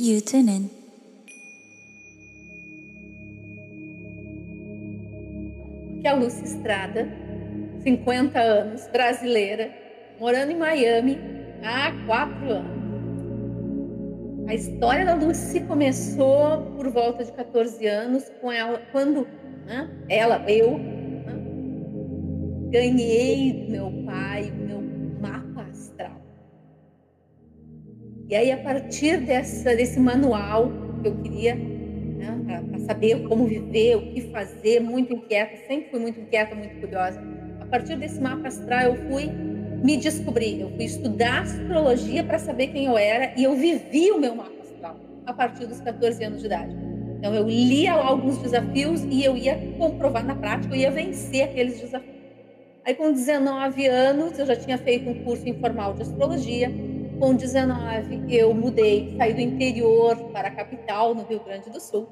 you tune in. Que é a Lúcia Estrada, 50 anos, brasileira, morando em Miami há quatro anos. A história da Lucy começou por volta de 14 anos, com ela, quando né, ela, eu, né, ganhei meu pai meu E aí, a partir dessa, desse manual que eu queria, né, para saber como viver, o que fazer, muito inquieta, sempre fui muito inquieta, muito curiosa. A partir desse mapa astral, eu fui me descobrir. Eu fui estudar astrologia para saber quem eu era e eu vivi o meu mapa astral a partir dos 14 anos de idade. Então eu lia alguns desafios e eu ia comprovar na prática, eu ia vencer aqueles desafios. Aí com 19 anos eu já tinha feito um curso informal de astrologia. Com 19 eu mudei, saí do interior para a capital, no Rio Grande do Sul,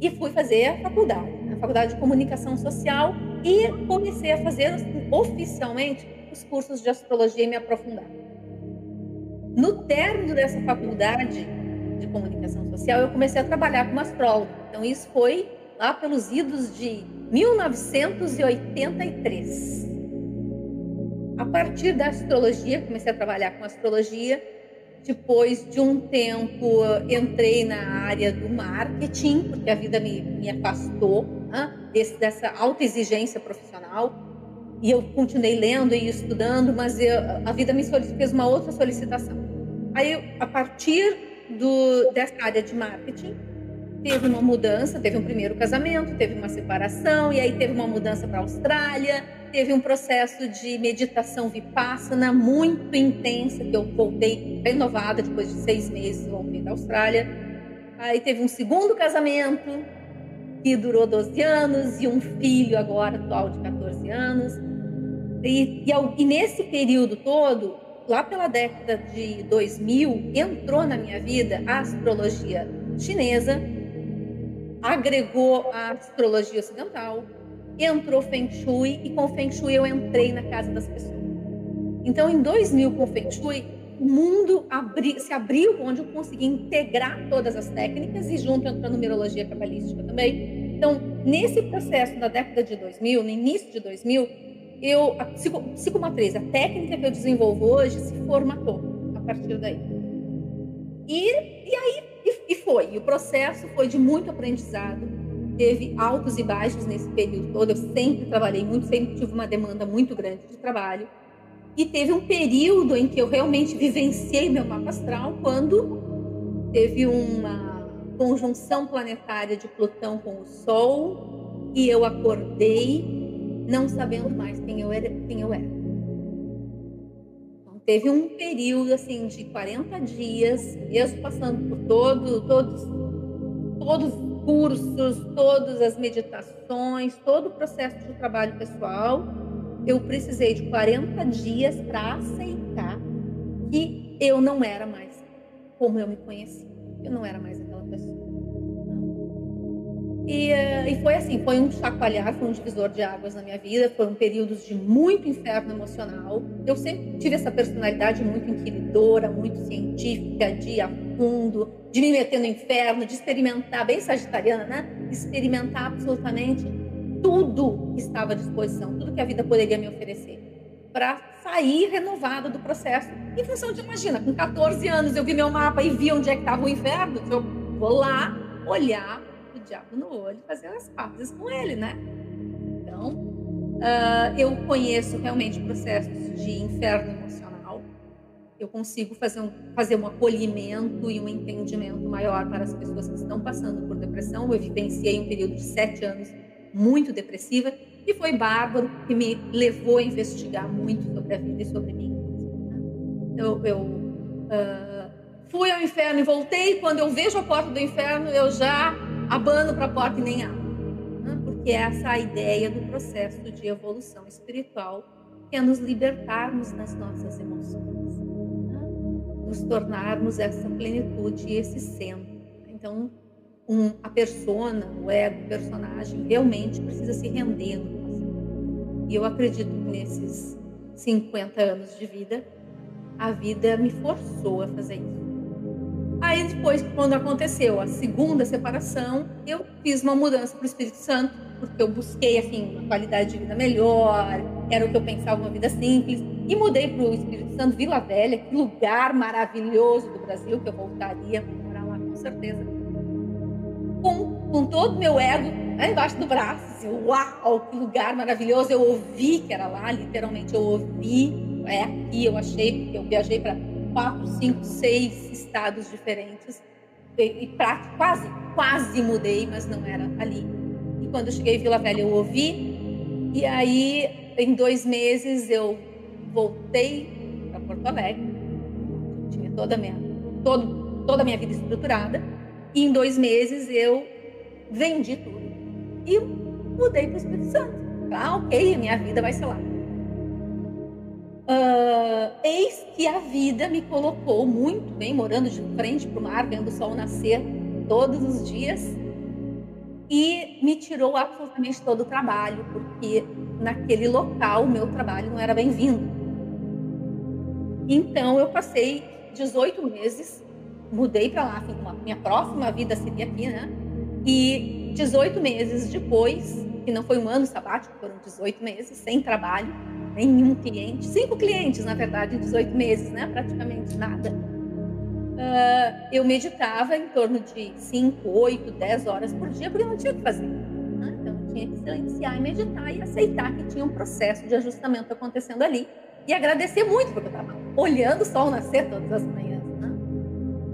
e fui fazer a faculdade, a faculdade de comunicação social e comecei a fazer oficialmente os cursos de astrologia e me aprofundar. No término dessa faculdade de comunicação social, eu comecei a trabalhar como astróloga. Então, isso foi lá pelos idos de 1983. Partir da astrologia, comecei a trabalhar com astrologia. Depois de um tempo, entrei na área do marketing, porque a vida me, me afastou né, desse, dessa alta exigência profissional e eu continuei lendo e estudando, mas eu, a vida me fez uma outra solicitação. Aí, a partir do, dessa área de marketing, teve uma mudança, teve um primeiro casamento, teve uma separação, e aí teve uma mudança para a Austrália, teve um processo de meditação vipassana muito intensa, que eu voltei renovada depois de seis meses, voltei da Austrália. Aí teve um segundo casamento, que durou 12 anos, e um filho agora atual de 14 anos. E, e, e, nesse período todo, lá pela década de 2000, entrou na minha vida a astrologia chinesa, agregou a astrologia ocidental, entrou Feng Shui e com Feng Shui eu entrei na casa das pessoas. Então, em 2000, com Feng Shui, o mundo abri, se abriu onde eu consegui integrar todas as técnicas e junto entrou numerologia cabalística também. Então, nesse processo da década de 2000, no início de 2000, eu, a psico, psicomatriz, a técnica que eu desenvolvo hoje se formatou a partir daí. E, e aí, e, e foi. E o processo foi de muito aprendizado. Teve altos e baixos nesse período todo. Eu sempre trabalhei muito, sempre tive uma demanda muito grande de trabalho. E teve um período em que eu realmente vivenciei meu mapa astral quando teve uma conjunção planetária de Plutão com o Sol e eu acordei não sabendo mais quem eu era. Quem eu era. Então, teve um período assim de 40 dias, mesmo passando por todo, todos, todos os cursos, todas as meditações, todo o processo de trabalho pessoal, eu precisei de 40 dias para aceitar que eu não era mais como eu me conhecia. Eu não era mais aquela. E, uh, e foi assim, foi um chacoalhar, foi um divisor de águas na minha vida, foram períodos de muito inferno emocional. Eu sempre tive essa personalidade muito inquiridora, muito científica, de ir a fundo, de me meter no inferno, de experimentar, bem sagitariana, né? Experimentar absolutamente tudo que estava à disposição, tudo que a vida poderia me oferecer, para sair renovada do processo. Em função de, imagina, com 14 anos eu vi meu mapa e vi onde é que estava o inferno, eu vou lá olhar diabo no olho e fazer as pazes com ele, né? Então, uh, eu conheço realmente processos de inferno emocional. Eu consigo fazer um, fazer um acolhimento e um entendimento maior para as pessoas que estão passando por depressão. Eu vivenciei um período de sete anos muito depressiva e foi bárbaro que me levou a investigar muito sobre a vida e sobre mim. Né? Eu, eu uh, fui ao inferno e voltei. Quando eu vejo a porta do inferno, eu já abano para a porta e nem abro. Né? Porque essa é a ideia do processo de evolução espiritual, que é nos libertarmos das nossas emoções, né? nos tornarmos essa plenitude e esse centro. Então, um, a persona, o ego, o personagem, realmente precisa se render no passado. E eu acredito que nesses 50 anos de vida, a vida me forçou a fazer isso Aí depois, quando aconteceu a segunda separação, eu fiz uma mudança para o Espírito Santo, porque eu busquei assim uma qualidade de vida melhor, era o que eu pensava uma vida simples, e mudei para o Espírito Santo, Vila Velha, que lugar maravilhoso do Brasil que eu voltaria para morar lá com certeza. Com, com todo meu ego lá embaixo do braço, assim, uau, que lugar maravilhoso! Eu ouvi que era lá, literalmente eu ouvi, é aqui, eu achei, eu viajei para quatro, cinco, seis estados diferentes. E, pra, quase, quase mudei, mas não era ali. E quando eu cheguei em Vila Velha, eu ouvi. E aí, em dois meses, eu voltei para Porto Alegre. Tinha toda a minha, todo, toda a minha vida estruturada. E em dois meses, eu vendi tudo. E mudei para o Espírito Santo. Ah, ok, minha vida vai ser lá. Uh, eis que a vida me colocou muito bem, morando de frente para o mar, vendo o sol nascer todos os dias, e me tirou absolutamente todo o trabalho, porque naquele local o meu trabalho não era bem-vindo. Então eu passei 18 meses, mudei para lá, minha próxima vida seria aqui, né? E 18 meses depois, que não foi um ano sabático, foram 18 meses sem trabalho, nenhum cliente, cinco clientes, na verdade, em 18 meses, né? praticamente nada. Uh, eu meditava em torno de 5, 8, 10 horas por dia, porque eu não tinha o que fazer. Né? Então, eu tinha que silenciar e meditar e aceitar que tinha um processo de ajustamento acontecendo ali. E agradecer muito, porque eu estava olhando o sol nascer todas as manhãs. Né?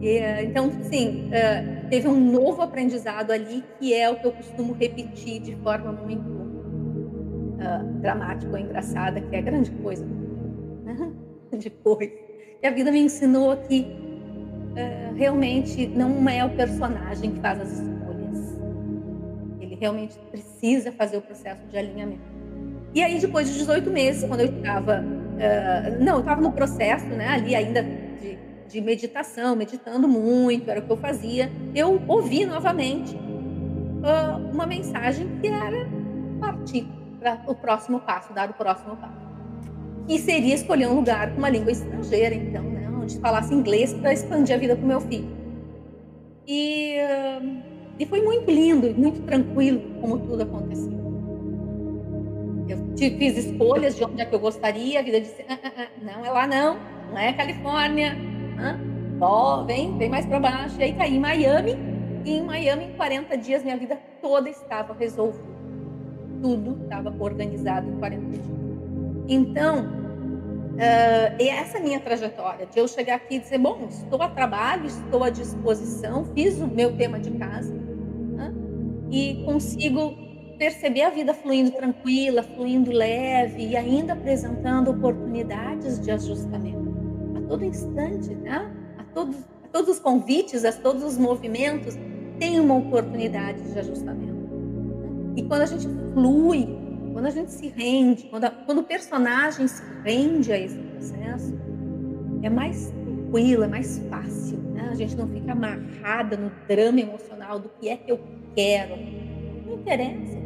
E, uh, então, sim, uh, teve um novo aprendizado ali, que é o que eu costumo repetir de forma muito uh, dramática ou engraçada, que é grande coisa né? depois. E a vida me ensinou que uh, realmente não é o personagem que faz as escolhas. Ele realmente precisa fazer o processo de alinhamento. E aí, depois de 18 meses, quando eu estava. Uh, não, eu estava no processo, né, ali ainda de, de meditação, meditando muito, era o que eu fazia. Eu ouvi novamente uma mensagem que era partir para o próximo passo, dar o próximo passo. Que seria escolher um lugar com uma língua estrangeira, então, né, onde falasse inglês para expandir a vida para o meu filho. E, e foi muito lindo, muito tranquilo como tudo aconteceu. Eu fiz escolhas de onde é que eu gostaria, a vida disse: ah, ah, ah, não é lá não, não é Califórnia, ó, vem, vem mais para baixo. E aí caí em Miami, e em Miami, em 40 dias, minha vida toda estava resolvida tudo estava organizado em 40 dias. Então, uh, essa minha trajetória de eu chegar aqui e dizer, bom, estou a trabalho, estou à disposição, fiz o meu tema de casa né? e consigo perceber a vida fluindo tranquila, fluindo leve e ainda apresentando oportunidades de ajustamento a todo instante, né? A todos, a todos os convites, a todos os movimentos tem uma oportunidade de ajustamento. E quando a gente flui, quando a gente se rende, quando, a, quando o personagem se rende a esse processo, é mais tranquilo, é mais fácil. Né? A gente não fica amarrada no drama emocional do que é que eu quero. Não interessa.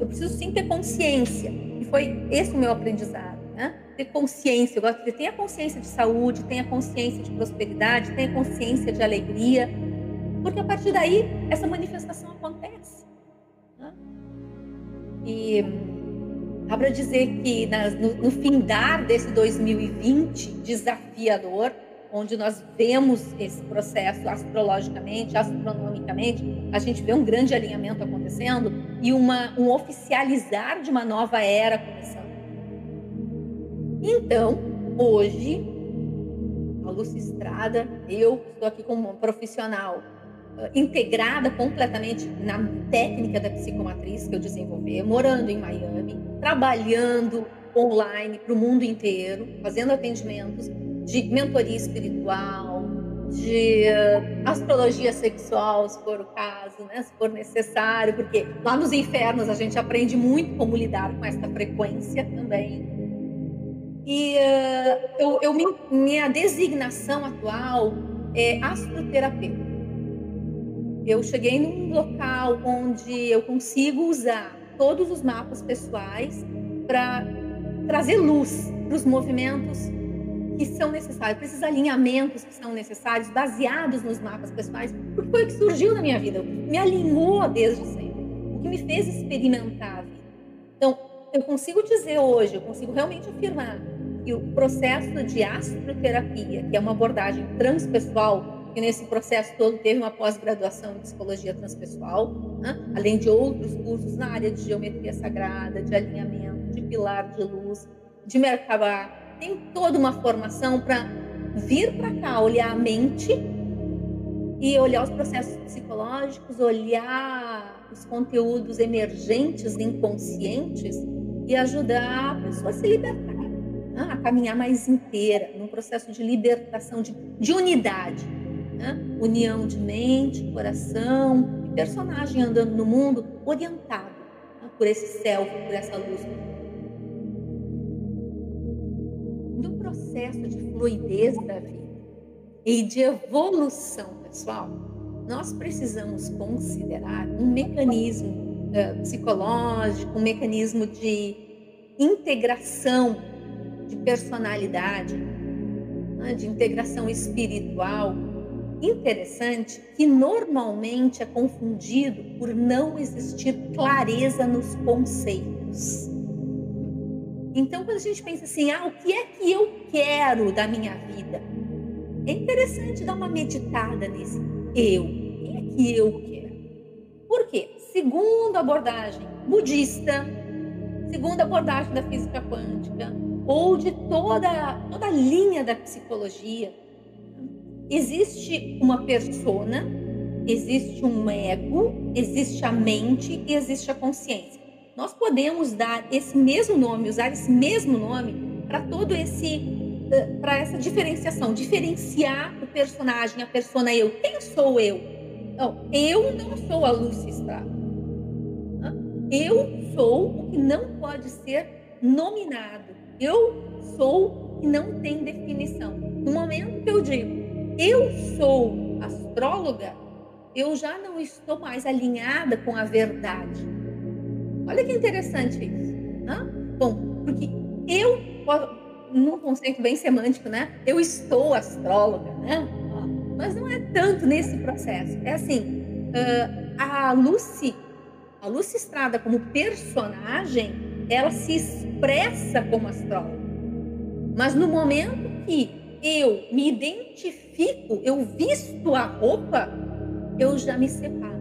Eu preciso sim ter consciência. E foi esse o meu aprendizado. Né? Ter consciência. Eu gosto de dizer, tenha consciência de saúde, tenha consciência de prosperidade, tenha consciência de alegria. Porque a partir daí, essa manifestação acontece. E dá para dizer que no, no findar desse 2020 desafiador, onde nós vemos esse processo astrologicamente, astronomicamente, a gente vê um grande alinhamento acontecendo e uma, um oficializar de uma nova era começando. Então, hoje, a Lúcia Estrada, eu estou aqui como profissional integrada completamente na técnica da psicomatriz que eu desenvolvi, morando em Miami, trabalhando online para o mundo inteiro, fazendo atendimentos de mentoria espiritual, de astrologia sexual, se for o caso, né, se for necessário, porque lá nos infernos a gente aprende muito como lidar com essa frequência também. E uh, eu, eu, minha designação atual é astroterapeuta eu cheguei num local onde eu consigo usar todos os mapas pessoais para trazer luz para os movimentos que são necessários, para esses alinhamentos que são necessários, baseados nos mapas pessoais, porque foi o que surgiu na minha vida, me alinhou desde sempre, o que me fez experimentar. Então, eu consigo dizer hoje, eu consigo realmente afirmar que o processo de astroterapia, que é uma abordagem transpessoal, que nesse processo todo teve uma pós-graduação em psicologia transpessoal, né? além de outros cursos na área de geometria sagrada, de alinhamento, de pilar de luz, de Merkabah, tem toda uma formação para vir para cá, olhar a mente e olhar os processos psicológicos, olhar os conteúdos emergentes, inconscientes e ajudar a pessoa a se libertar, né? a caminhar mais inteira, num processo de libertação, de, de unidade. Né? União de mente, coração e personagem andando no mundo orientado né? por esse self, por essa luz processo de fluidez da vida e de evolução pessoal, nós precisamos considerar um mecanismo uh, psicológico, um mecanismo de integração de personalidade, né, de integração espiritual interessante que normalmente é confundido por não existir clareza nos conceitos. Então, quando a gente pensa assim, ah, o que é que eu quero da minha vida? É interessante dar uma meditada nesse eu. O que é que eu quero? Por quê? Segundo a abordagem budista, segundo a abordagem da física quântica, ou de toda, toda a linha da psicologia, existe uma persona, existe um ego, existe a mente e existe a consciência nós podemos dar esse mesmo nome, usar esse mesmo nome para todo esse eh, para essa diferenciação, diferenciar o personagem, a persona eu. Quem sou eu? Não, eu não sou a Lucy Estrada. Eu sou o que não pode ser nominado. Eu sou o que não tem definição. No momento que eu digo eu sou astróloga, eu já não estou mais alinhada com a verdade Olha que interessante isso. Né? Bom, porque eu, num conceito bem semântico, né? Eu estou astróloga, né? Mas não é tanto nesse processo. É assim, a Lucy, a Lucy Estrada como personagem, ela se expressa como astróloga. Mas no momento que eu me identifico, eu visto a roupa, eu já me separo.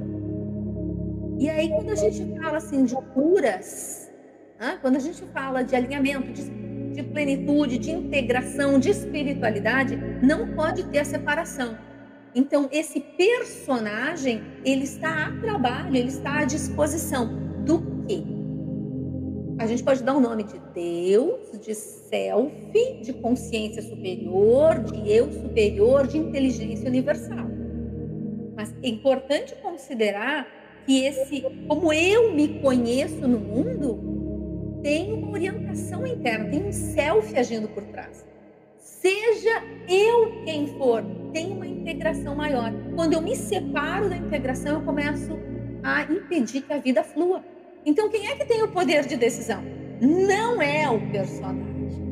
E aí, quando a gente fala assim de curas, né? quando a gente fala de alinhamento, de, de plenitude, de integração, de espiritualidade, não pode ter a separação. Então, esse personagem, ele está a trabalho, ele está à disposição do quê? A gente pode dar o nome de Deus, de self, de consciência superior, de eu superior, de inteligência universal. Mas é importante considerar que esse, como eu me conheço no mundo, tem uma orientação interna, tem um self agindo por trás. Seja eu quem for, tem uma integração maior. Quando eu me separo da integração, eu começo a impedir que a vida flua. Então, quem é que tem o poder de decisão? Não é o personagem.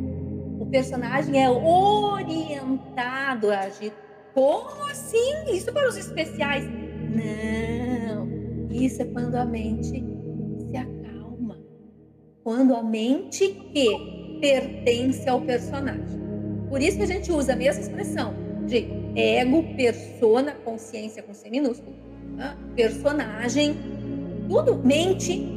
O personagem é orientado a agir. Como assim? Isso para os especiais? Não. Isso é quando a mente se acalma. Quando a mente que pertence ao personagem. Por isso que a gente usa a mesma expressão de ego, persona, consciência com C minúsculo, tá? personagem, tudo, mente?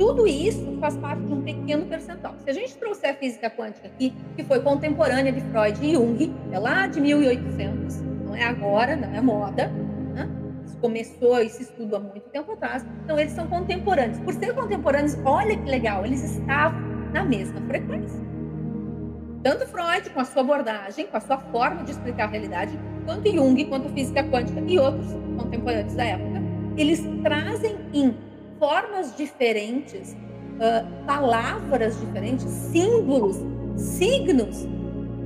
Tudo isso faz parte de um pequeno percentual. Se a gente trouxer a física quântica aqui, que foi contemporânea de Freud e Jung, é lá de 1800, não é agora, não é moda, começou esse estudo há muito tempo atrás. Então, eles são contemporâneos. Por ser contemporâneos, olha que legal, eles estavam na mesma frequência. Tanto Freud, com a sua abordagem, com a sua forma de explicar a realidade, quanto Jung, quanto física quântica e outros contemporâneos da época, eles trazem em formas diferentes, uh, palavras diferentes, símbolos, signos,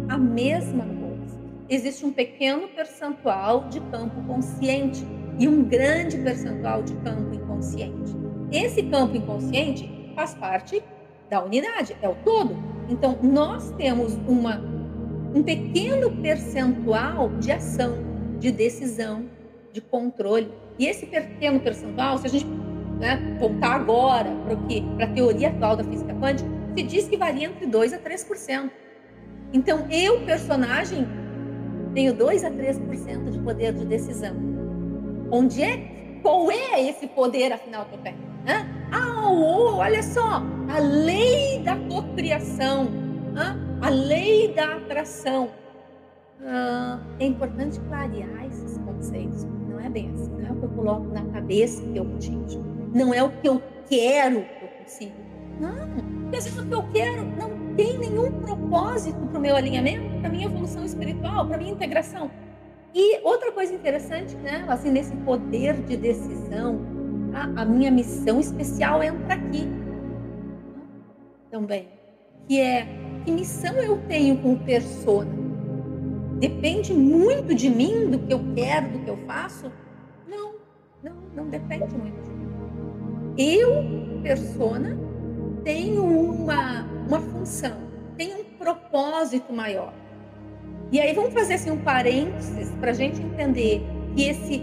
a mesma coisa. Existe um pequeno percentual de campo consciente e um grande percentual de campo inconsciente. Esse campo inconsciente faz parte da unidade, é o todo. Então, nós temos uma um pequeno percentual de ação, de decisão, de controle. E esse pequeno percentual, se a gente né, voltar agora para a teoria atual da física quântica, se diz que varia entre 2 a 3%. Então, eu, personagem, tenho 2 a 3% de poder de decisão. Onde é? Qual é esse poder, afinal, que eu tenho? Né? Ah, oh, olha só, a lei da cocriação, a lei da atração. Ah, é importante clarear esses conceitos. Não é bem assim, não é o que eu coloco na cabeça que eu atinjo. Não é o que eu quero que eu consigo. Não, porque às vezes o que eu quero não tem nenhum propósito para o meu alinhamento, para a minha evolução espiritual, para a minha integração. E outra coisa interessante, né, assim, nesse poder de decisão, a, minha missão especial entra aqui também, que é que missão eu tenho com persona? Depende muito de mim, do que eu quero, do que eu faço? Não, não, não depende muito de. Eu, persona, tenho uma, uma função, tenho um propósito maior. E aí vamos fazer assim um parênteses para a gente entender que esse,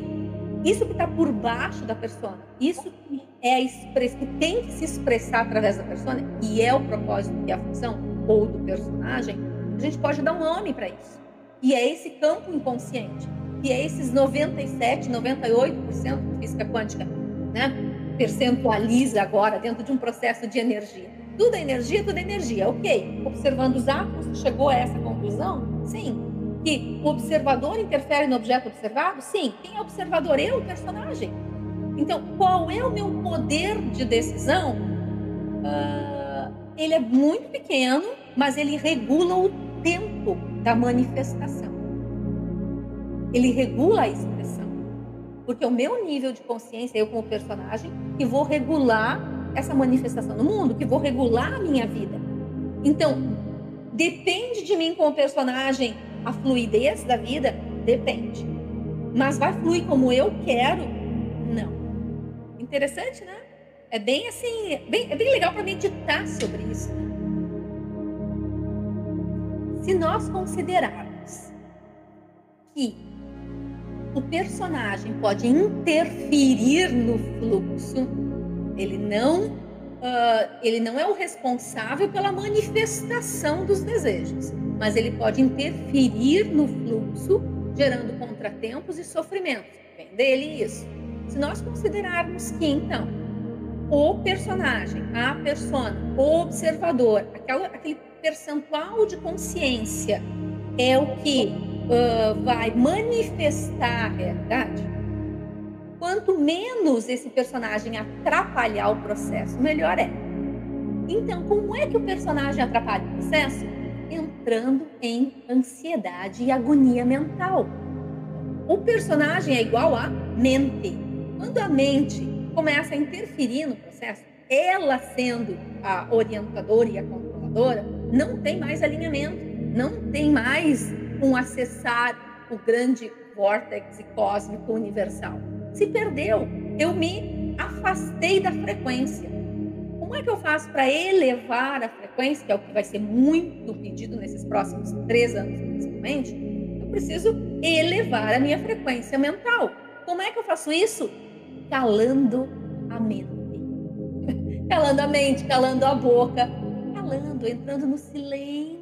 isso que está por baixo da persona, isso que é express, que tem que se expressar através da persona, e é o propósito e a função ou do personagem, a gente pode dar um nome para isso. E é esse campo inconsciente, que é esses 97, 98% de física quântica, né? Percentualiza agora dentro de um processo de energia. Tudo é energia, tudo é energia. Ok. Observando os átomos, chegou a essa conclusão? Sim. Que o observador interfere no objeto observado? Sim. Quem é observador? Eu, o personagem. Então, qual é o meu poder de decisão? Uh, ele é muito pequeno, mas ele regula o tempo da manifestação. Ele regula a expressão. Porque o meu nível de consciência, eu como personagem, que vou regular essa manifestação no mundo, que vou regular a minha vida. Então, depende de mim como personagem a fluidez da vida? Depende. Mas vai fluir como eu quero? Não. Interessante, né? É bem assim, bem, é bem legal para meditar sobre isso. Né? Se nós considerarmos que o personagem pode interferir no fluxo, ele não, uh, ele não é o responsável pela manifestação dos desejos, mas ele pode interferir no fluxo, gerando contratempos e sofrimentos. Vem dele isso. Se nós considerarmos que, então, o personagem, a persona, o observador, aquela, aquele percentual de consciência é o que uh, vai manifestar a realidade, quanto menos esse personagem atrapalhar o processo, melhor é. Então, como é que o personagem atrapalha o processo? Entrando em ansiedade e agonia mental. O personagem é igual a mente. Quando a mente começa a interferir no processo, ela sendo a orientadora e a controladora, não tem mais alinhamento, não tem mais com acessar o grande vórtice cósmico universal. Se perdeu, eu me afastei da frequência. Como é que eu faço para elevar a frequência, que é o que vai ser muito pedido nesses próximos três anos, principalmente? Eu preciso elevar a minha frequência mental. Como é que eu faço isso? Calando a mente. calando a mente, calando a boca, calando, entrando no silêncio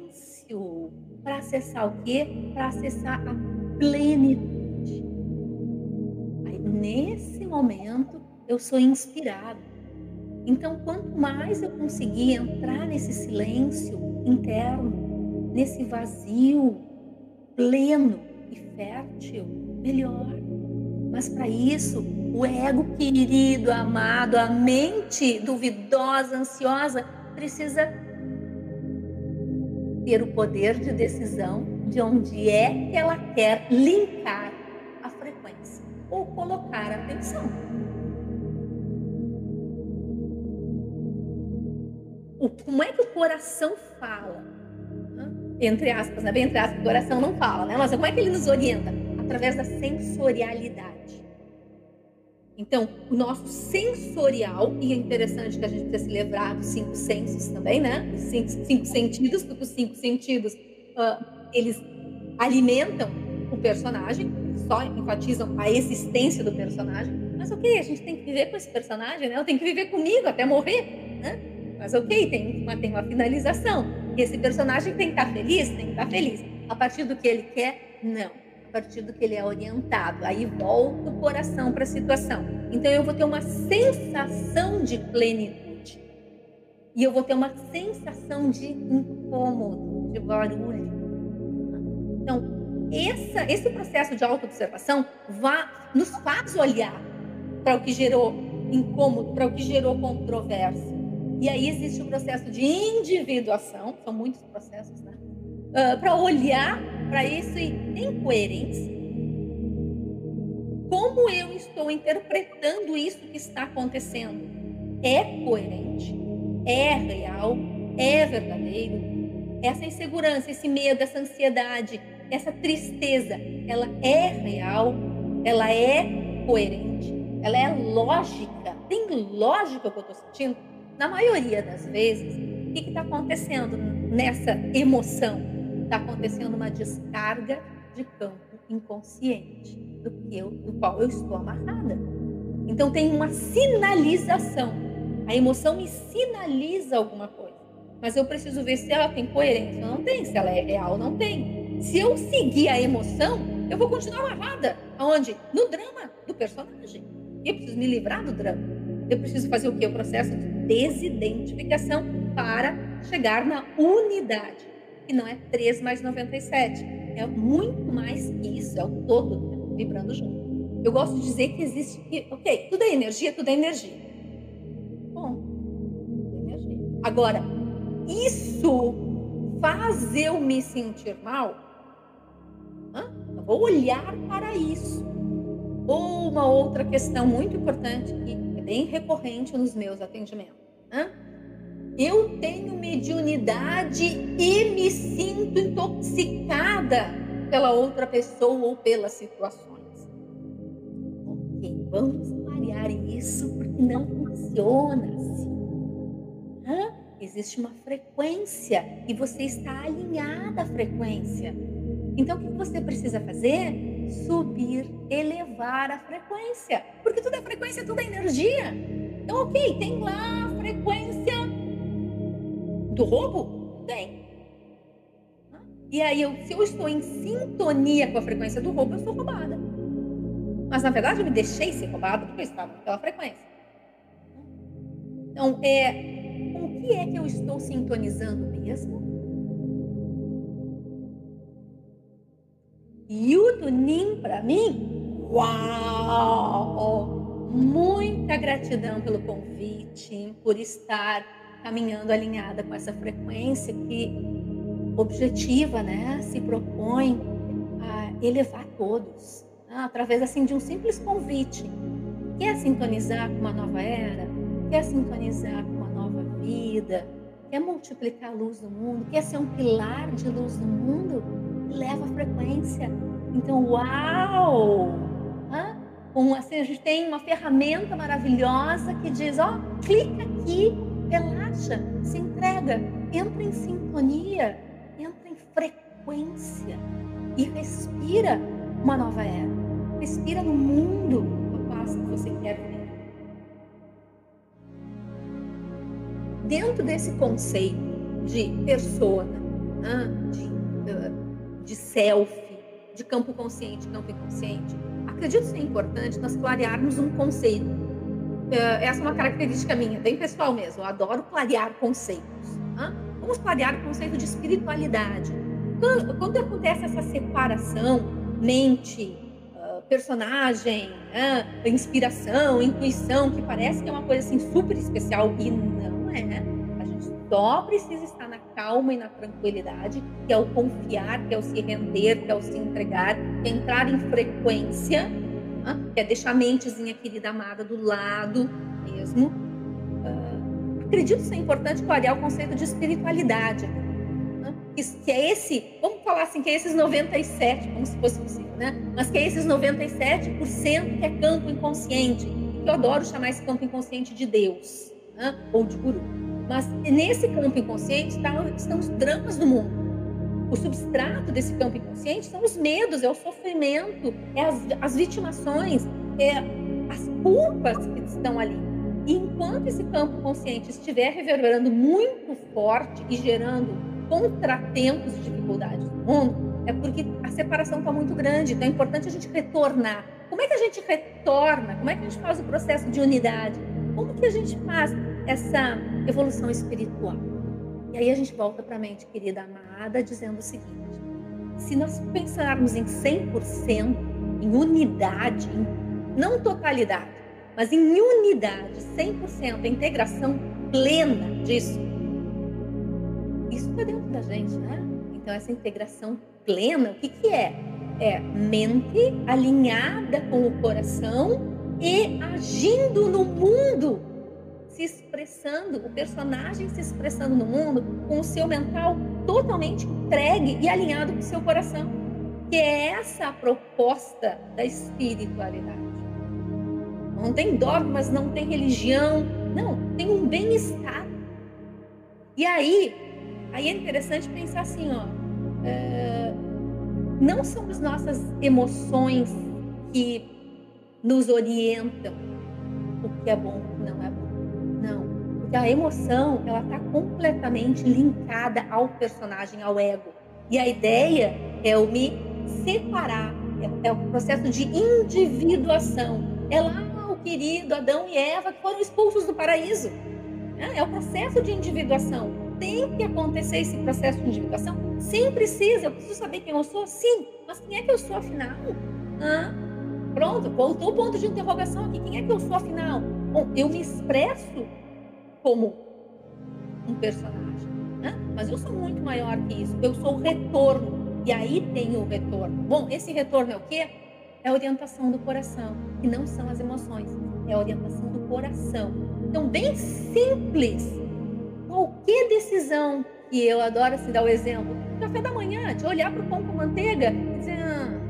para acessar o quê? Para acessar a plenitude. Aí, nesse momento, eu sou inspirado. Então, quanto mais eu conseguir entrar nesse silêncio interno, nesse vazio pleno e fértil, melhor. Mas para isso, o ego querido, amado, a mente duvidosa, ansiosa, precisa ter o poder de decisão de onde é que ela quer linkar a frequência ou colocar a atenção. O, como é que o coração fala? Entre aspas, né? Bem entre aspas, o coração não fala, né? Mas como é que ele nos orienta? Através da sensorialidade. Então, o nosso sensorial, e é interessante que a gente precisa se lembrar dos cinco sensos também, né? Os cinco, cinco sentidos, porque os cinco sentidos uh, eles alimentam o personagem, só enfatizam a existência do personagem. Mas ok, a gente tem que viver com esse personagem, né? Eu tenho que viver comigo até morrer, né? Mas ok, tem uma, tem uma finalização. Esse personagem tem que estar feliz? Tem que estar feliz. A partir do que ele quer? Não. A partir do que ele é orientado. Aí volta o coração para a situação. Então eu vou ter uma sensação de plenitude. E eu vou ter uma sensação de incômodo, de barulho. Então, essa, esse processo de autoobservação nos faz olhar para o que gerou incômodo, para o que gerou controvérsia. E aí existe o processo de individuação, são muitos processos, né? Uh, para olhar para isso e tem coerência. Como eu estou interpretando isso que está acontecendo? É coerente? É real? É verdadeiro? Essa insegurança, esse medo, essa ansiedade, essa tristeza, ela é real, ela é coerente, ela é lógica. Tem lógica o que eu estou sentindo? Na maioria das vezes, o que está acontecendo nessa emoção? Está acontecendo uma descarga de campo inconsciente do, que eu, do qual eu estou amarrada. Então tem uma sinalização. A emoção me sinaliza alguma coisa. Mas eu preciso ver se ela tem coerência ou não tem, se ela é real ou não tem. Se eu seguir a emoção, eu vou continuar amarrada. Aonde? No drama do personagem. Eu preciso me livrar do drama. Eu preciso fazer o quê? O processo de desidentificação para chegar na unidade. Que não é 3 mais 97. É muito mais que isso. É o todo né? vibrando junto. Eu gosto de dizer que existe. Ok, tudo é energia, tudo é energia. Bom, tudo é energia. Agora, isso faz eu me sentir mal? Eu vou olhar para isso. Ou uma outra questão muito importante que é bem recorrente nos meus atendimentos. Eu tenho mediunidade e me sinto intoxicada pela outra pessoa ou pelas situações. Ok, vamos clarear isso porque não funciona assim. Hã? Existe uma frequência e você está alinhada à frequência. Então, o que você precisa fazer? Subir, elevar a frequência. Porque tudo é frequência, tudo é energia. Então, ok, tem lá a frequência do roubo? Tem. E aí, eu, se eu estou em sintonia com a frequência do roubo, eu sou roubada. Mas, na verdade, eu me deixei ser roubada porque eu estava naquela frequência. Então, é, com o que é que eu estou sintonizando mesmo? E o Tunim, para mim, uau! Muita gratidão pelo convite, por estar caminhando alinhada com essa frequência que objetiva, né? Se propõe a elevar todos, né? através assim de um simples convite. Quer sintonizar com uma nova era? Quer sintonizar com uma nova vida? Quer multiplicar a luz no mundo? Quer ser um pilar de luz no mundo? leva a frequência. Então, uau! Hã? Um, assim, a gente tem uma ferramenta maravilhosa que diz: ó, clica aqui, relaxa, se entrega, entra em sintonia, entra em frequência e respira uma nova era. Respira no mundo a paz que você quer ver. Dentro desse conceito de persona, de de self, de campo consciente, campo inconsciente, acredito ser importante nós clarearmos um conceito. É, essa é uma característica minha, bem pessoal mesmo. Eu adoro clarear conceitos. Vamos clarear o conceito de espiritualidade. Quando, quando acontece essa separação, mente, ah, personagem, inspiração, intuição, que parece que é uma coisa assim super especial e não é só precisa estar na calma e na tranquilidade, que é o confiar, que é o se render, que é o se entregar, que é entrar em frequência, que é deixar a mentezinha querida amada do lado mesmo. Uh, acredito ser importante clarear o conceito de espiritualidade. Que, que é esse, vamos falar assim, que é esses 97, como se fosse possível, né? Mas que é esses 97% que é campo inconsciente. Que eu adoro chamar esse campo inconsciente de Deus, ou de guru. Mas nesse campo inconsciente estão, estão os dramas do mundo. O substrato desse campo inconsciente são os medos, é o sofrimento, é as, as vitimações, é as culpas que estão ali. E enquanto esse campo consciente estiver reverberando muito forte e gerando contratempos e dificuldades no mundo, é porque a separação está muito grande. Então é importante a gente retornar. Como é que a gente retorna? Como é que a gente faz o processo de unidade? Como que a gente faz essa evolução espiritual? E aí a gente volta para a mente querida amada, dizendo o seguinte: se nós pensarmos em 100%, em unidade, em, não totalidade, mas em unidade, 100%, a integração plena disso, isso está dentro da gente, né? Então, essa integração plena, o que, que é? É mente alinhada com o coração e agindo no mundo se expressando, o personagem se expressando no mundo com o seu mental totalmente entregue e alinhado com o seu coração. Que é essa a proposta da espiritualidade. Não tem dogmas, não tem religião, não, tem um bem-estar. E aí, aí é interessante pensar assim, ó, é, não são as nossas emoções que nos orientam o que é bom, o que não é bom. Porque a emoção ela está completamente linkada ao personagem, ao ego. E a ideia é eu me separar, é, é o processo de individuação. É lá o querido Adão e Eva que foram expulsos do paraíso. Né? É o processo de individuação. Tem que acontecer esse processo de individuação? Sim, precisa. Eu preciso saber quem eu sou? Sim. Mas quem é que eu sou afinal? Pronto, voltou o ponto de interrogação aqui. Quem é que eu sou afinal? Bom, eu me expresso como um personagem, né? mas eu sou muito maior que isso. Eu sou o retorno. E aí tem o retorno. Bom, esse retorno é o quê? É a orientação do coração, que não são as emoções, é a orientação do coração. Então, bem simples. Qualquer decisão que eu adoro se dar o exemplo, café da manhã, de olhar para o pão com manteiga e dizer, ah,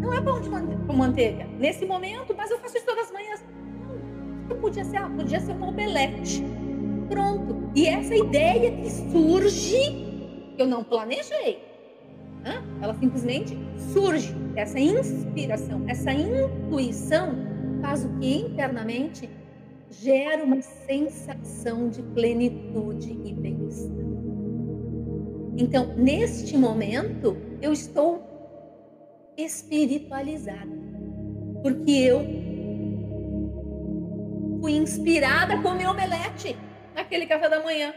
não é pão de com manteiga nesse momento, mas eu faço isso todas as manhãs podia ser, ah, podia ser um omelete. Pronto. E essa ideia que surge, eu não planejei, né? ela simplesmente surge. Essa inspiração, essa intuição faz o que internamente gera uma sensação de plenitude e bem-estar. Então, neste momento, eu estou espiritualizada, porque eu fui inspirada a comer omelete naquele café da manhã.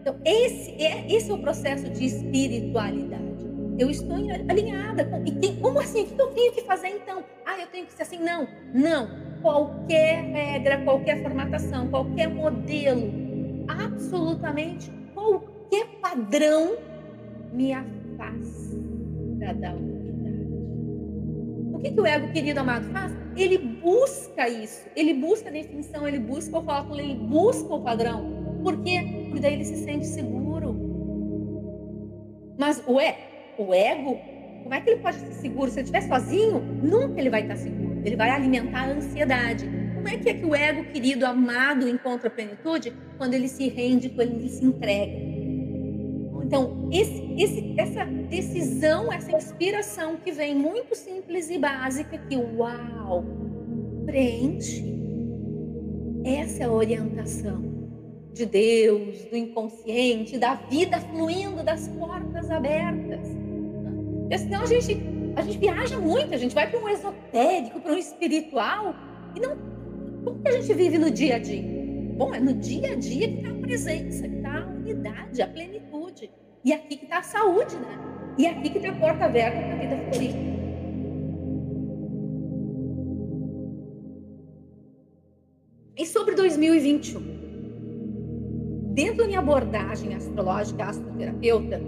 Então, esse é, esse é o processo de espiritualidade. Eu estou alinhada com. E como assim? O que eu tenho que fazer então? Ah, eu tenho que ser assim? Não, não. Qualquer regra, qualquer formatação, qualquer modelo, absolutamente qualquer padrão me afasta da. O que, que o ego querido amado faz? ele busca isso, ele busca a definição, ele busca o rótulo, ele busca o padrão. Por quê? Porque daí ele se sente seguro. Mas o, é, o ego, como é que ele pode ser seguro? Se ele estiver sozinho, nunca ele vai estar seguro. Ele vai alimentar a ansiedade. Como é que é que o ego querido, amado, encontra plenitude? Quando ele se rende, quando ele se entrega. Então, esse, esse, essa decisão, essa inspiração que vem muito simples e básica, que uau, preenche. Essa é a orientação de Deus, do inconsciente, da vida fluindo, das portas abertas. Porque senão a gente, a gente viaja muito, a gente vai para um esotérico, para um espiritual, e não. Como que a gente vive no dia a dia? Bom, é no dia a dia que está a presença, que está a unidade, a plenitude. E aqui que está a saúde, né? E aqui que está a porta aberta para a vida fluir. E sobre 2021? Dentro da minha abordagem astrológica, astroterapeuta,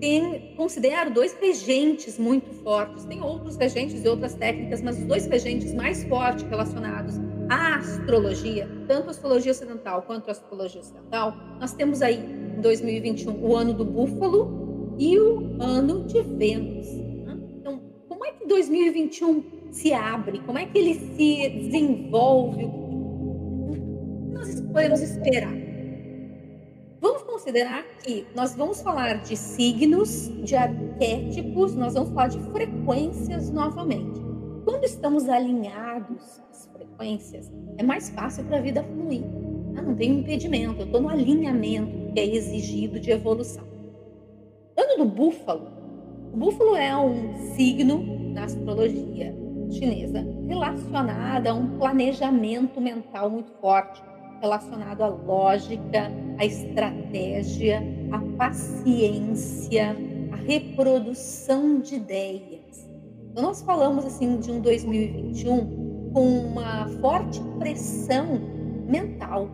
tem, considero dois regentes muito fortes. Tem outros regentes e outras técnicas, mas os dois regentes mais fortes relacionados à astrologia, tanto a astrologia ocidental quanto a astrologia ocidental, nós temos aí 2021 o ano do búfalo e o ano de Vênus. Né? Então, como é que 2021 se abre? Como é que ele se desenvolve? Nós podemos esperar. Vamos considerar que nós vamos falar de signos, de arquétipos, nós vamos falar de frequências novamente. Quando estamos alinhados às frequências, é mais fácil para a vida fluir. Ah, não tem impedimento, eu estou no alinhamento é exigido de evolução. Ano do búfalo. O búfalo é um signo na astrologia chinesa relacionado a um planejamento mental muito forte, relacionado à lógica, à estratégia, à paciência, à reprodução de ideias. Então, nós falamos assim de um 2021 com uma forte pressão mental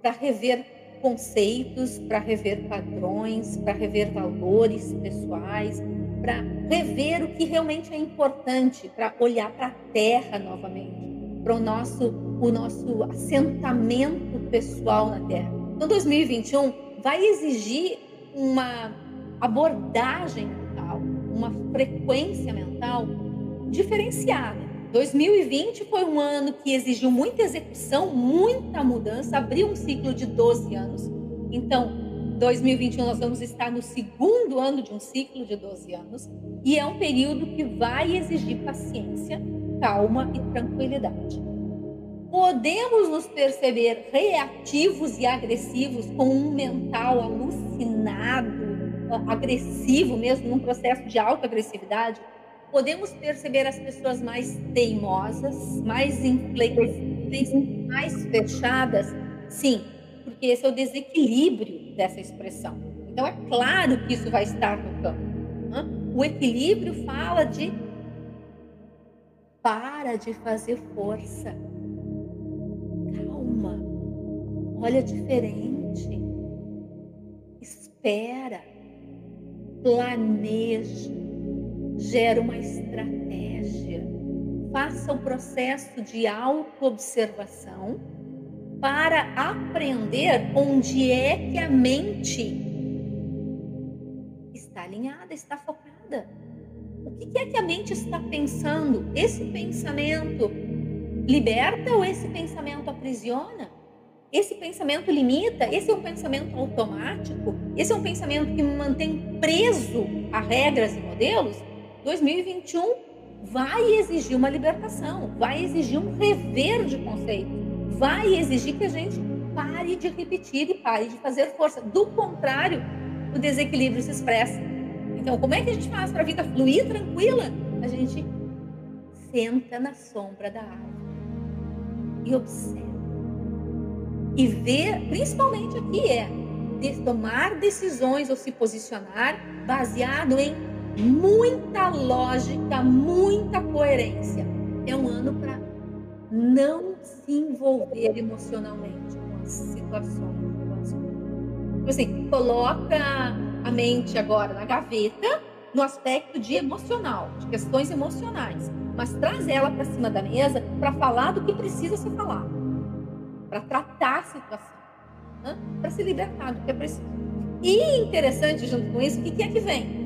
para rever conceitos, para rever padrões, para rever valores pessoais, para rever o que realmente é importante, para olhar para a terra novamente, para o nosso o nosso assentamento pessoal na Terra. Então, 2021 vai exigir uma abordagem mental, uma frequência mental diferenciada. 2020 foi um ano que exigiu muita execução, muita mudança, abriu um ciclo de 12 anos. Então, 2021 nós vamos estar no segundo ano de um ciclo de 12 anos e é um período que vai exigir paciência, calma e tranquilidade podemos nos perceber reativos e agressivos com um mental alucinado, agressivo mesmo, num processo de alta agressividade? Podemos perceber as pessoas mais teimosas, mais inflexíveis, mais fechadas? Sim, porque esse é o desequilíbrio dessa expressão. Então, é claro que isso vai estar no campo. O equilíbrio fala de para de fazer força olha diferente, espera, planeja, gera uma estratégia, faça o processo de autoobservação para aprender onde é que a mente está alinhada, está focada. O que é que a mente está pensando? Esse pensamento liberta ou esse pensamento aprisiona? Esse pensamento limita, esse é um pensamento automático, esse é um pensamento que me mantém preso a regras e modelos. 2021 vai exigir uma libertação, vai exigir um rever de conceito, vai exigir que a gente pare de repetir e pare de fazer força. Do contrário, o desequilíbrio se expressa. Então, como é que a gente faz para a vida fluir tranquila? A gente senta na sombra da árvore e observa e ver, principalmente aqui, é de tomar decisões ou se posicionar baseado em muita lógica, muita coerência. É um ano para não se envolver emocionalmente com as situações. Tipo assim, coloca a mente agora na gaveta no aspecto de emocional, de questões emocionais, mas traz ela para cima da mesa para falar do que precisa ser falado para tratar a situação, né? para se libertar do que é preciso. E interessante, junto com isso, o que é que vem?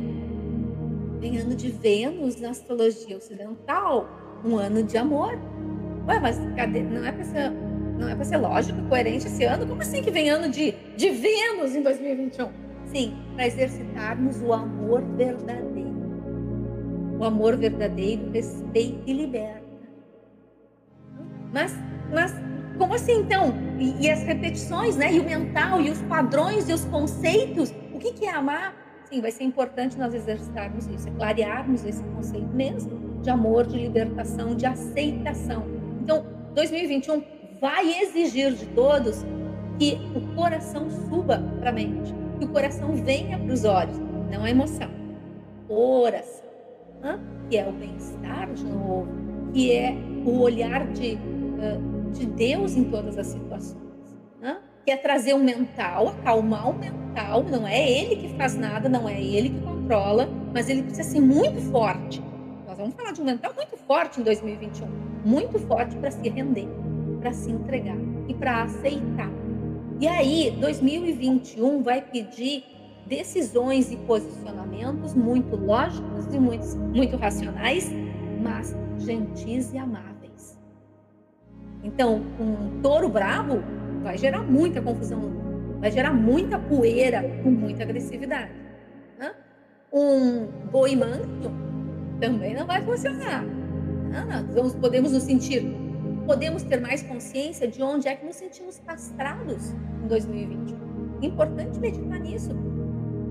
Vem ano de Vênus na astrologia ocidental, um ano de amor. Ué, mas cadê? Não é para ser, não é para ser lógico, coerente esse ano? Como assim que vem ano de, de Vênus em 2021? Sim, para exercitarmos o amor verdadeiro. O amor verdadeiro respeita e liberta. Mas, mas como assim então? E, e, as repetições, né? E o mental, e os padrões, e os conceitos. O que, que é amar? Sim, vai ser importante nós exercitarmos isso, é clarearmos esse conceito mesmo de amor, de libertação, de aceitação. Então, 2021 vai exigir de todos que o coração suba para a mente, que o coração venha para os olhos, não a emoção. Coração, que é o bem-estar de novo, que é o olhar de de Deus em todas as situações. Que é trazer o mental, acalmar o mental. Não é ele que faz nada, não é ele que controla, mas ele precisa ser muito forte. Nós vamos falar de um mental muito forte em 2021 muito forte para se render, para se entregar e para aceitar. E aí, 2021 vai pedir decisões e posicionamentos muito lógicos e muito, muito racionais, mas gentis e amáveis então, um touro bravo vai gerar muita confusão vai gerar muita poeira com muita agressividade. Né? Um boi manso também não vai funcionar. Não, nós podemos nos sentir, podemos ter mais consciência de onde é que nos sentimos castrados em 2021. Importante meditar nisso.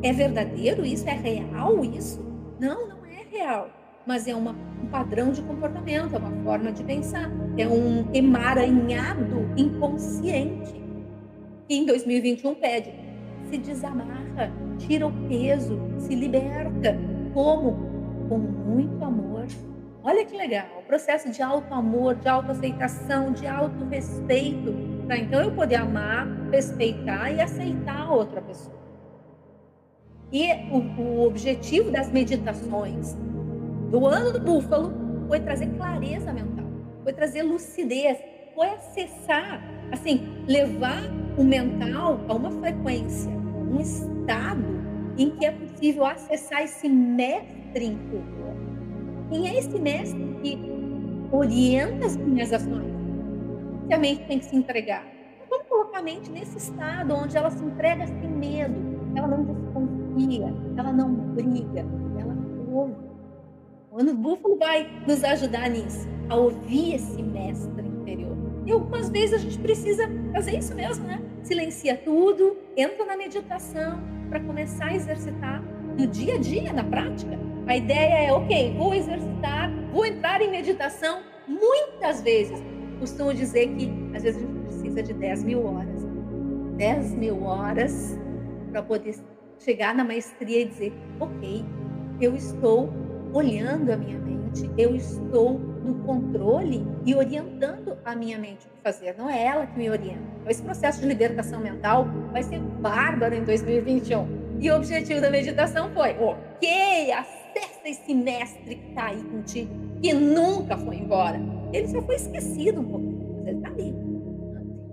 É verdadeiro isso? É real isso? Não, não é real. Mas é uma, um padrão de comportamento, é uma forma de pensar, é um emaranhado inconsciente que em 2021 pede: se desamarra, tira o peso, se liberta. Como? Com muito amor. Olha que legal, o processo de alto amor, de autoaceitação, de autorrespeito, para então eu poder amar, respeitar e aceitar a outra pessoa. E o, o objetivo das meditações do ano do búfalo foi trazer clareza mental, foi trazer lucidez, foi acessar, assim, levar o mental a uma frequência, um estado em que é possível acessar esse mestre interior. Quem é esse mestre que orienta as minhas ações? Que a mente tem que se entregar. Vamos colocar a mente nesse estado onde ela se entrega sem medo, ela não desconfia, ela não briga, ela ouve. O ano búfalo vai nos ajudar nisso, a ouvir esse mestre interior. E algumas vezes a gente precisa fazer isso mesmo, né? Silencia tudo, entra na meditação para começar a exercitar no dia a dia, na prática. A ideia é, ok, vou exercitar, vou entrar em meditação muitas vezes. Costumo dizer que às vezes a gente precisa de 10 mil horas. 10 mil horas para poder chegar na maestria e dizer, ok, eu estou olhando a minha mente, eu estou no controle e orientando a minha mente o que fazer. Não é ela que me orienta. Então, esse processo de libertação mental vai ser bárbaro em 2021. E o objetivo da meditação foi: ok, acessa esse mestre que está aí contigo, que nunca foi embora. Ele só foi esquecido um pouquinho, mas ele está ali.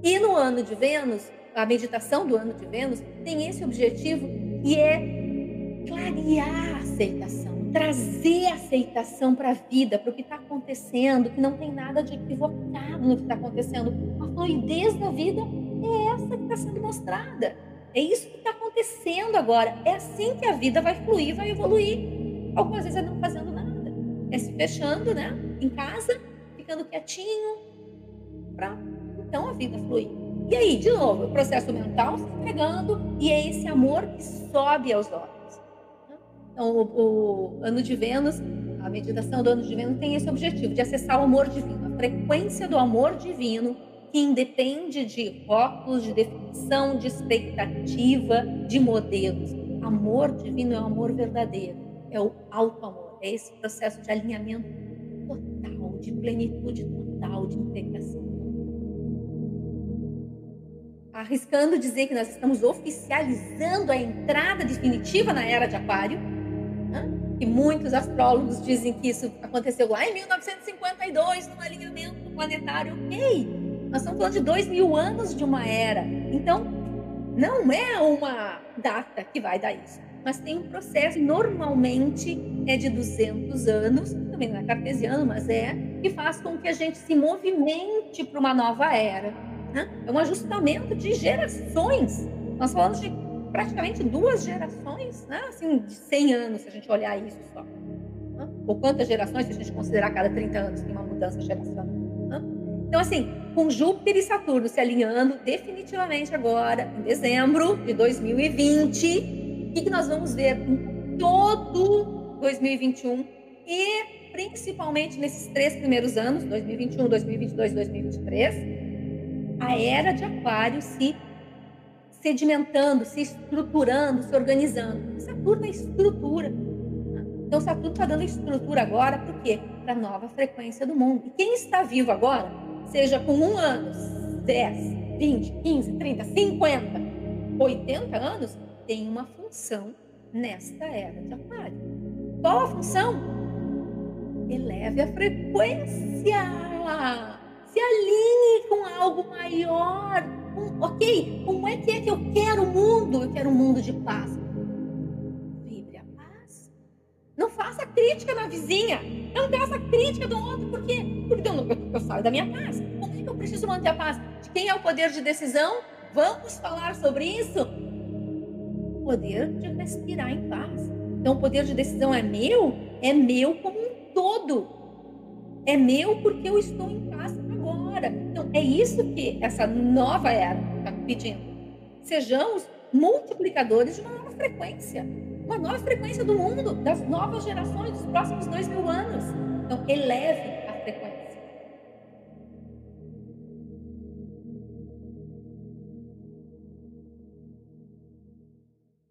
E no ano de Vênus, a meditação do ano de Vênus tem esse objetivo que é clarear a aceitação trazer aceitação para a vida, para o que está acontecendo, que não tem nada de equivocado no que está acontecendo. A fluidez da vida é essa que está sendo mostrada. É isso que está acontecendo agora. É assim que a vida vai fluir, vai evoluir. Algumas vezes é não fazendo nada. É se fechando, né? Em casa, ficando quietinho, para então a vida fluir. E aí, de novo, o processo mental se entregando e é esse amor que sobe aos olhos. Então, o, o ano de Vênus, a meditação do ano de Vênus tem esse objetivo de acessar o amor divino, a frequência do amor divino que independe de rótulos, de definição, de expectativa, de modelos. Amor divino é o amor verdadeiro, é o alto amor, é esse processo de alinhamento total, de plenitude total, de integração. Arriscando dizer que nós estamos oficializando a entrada definitiva na era de Aquário, e muitos astrólogos dizem que isso aconteceu lá em 1952, no alinhamento planetário. Ok, nós estamos falando de dois mil anos de uma era. Então, não é uma data que vai dar isso, mas tem um processo, normalmente é de 200 anos, também não é cartesiano, mas é, que faz com que a gente se movimente para uma nova era. Né? É um ajustamento de gerações. Nós falamos de praticamente duas gerações, né? assim, de 100 anos, se a gente olhar isso só. Né? Ou quantas gerações, se a gente considerar cada 30 anos tem uma mudança geracional. Né? Então, assim, com Júpiter e Saturno se alinhando definitivamente agora, em dezembro de 2020, o que, que nós vamos ver em todo 2021 e principalmente nesses três primeiros anos, 2021, 2022, 2023, a era de Aquário se sedimentando, se estruturando, se organizando. Saturno é estrutura. Então, Saturno está dando estrutura agora para quê? Para a nova frequência do mundo. E quem está vivo agora, seja com um ano, 10, 20, 15, 30, 50, 80 anos, tem uma função nesta era de Aquário. Qual a função? Eleve a frequência. Se alinhe com algo maior ok, como é que é que eu quero o mundo? Eu quero um mundo de paz. Vibre a paz. Não faça crítica na vizinha. Não faça crítica do outro. Por quê? Porque eu, eu, eu saio da minha paz. Como é que eu preciso manter a paz? De quem é o poder de decisão? Vamos falar sobre isso? O poder de respirar em paz. Então, o poder de decisão é meu? É meu como um todo. É meu porque eu estou em paz agora. Então, é isso que essa nova era está pedindo. Sejamos multiplicadores de uma nova frequência. Uma nova frequência do mundo, das novas gerações, dos próximos dois mil anos. Então, eleve.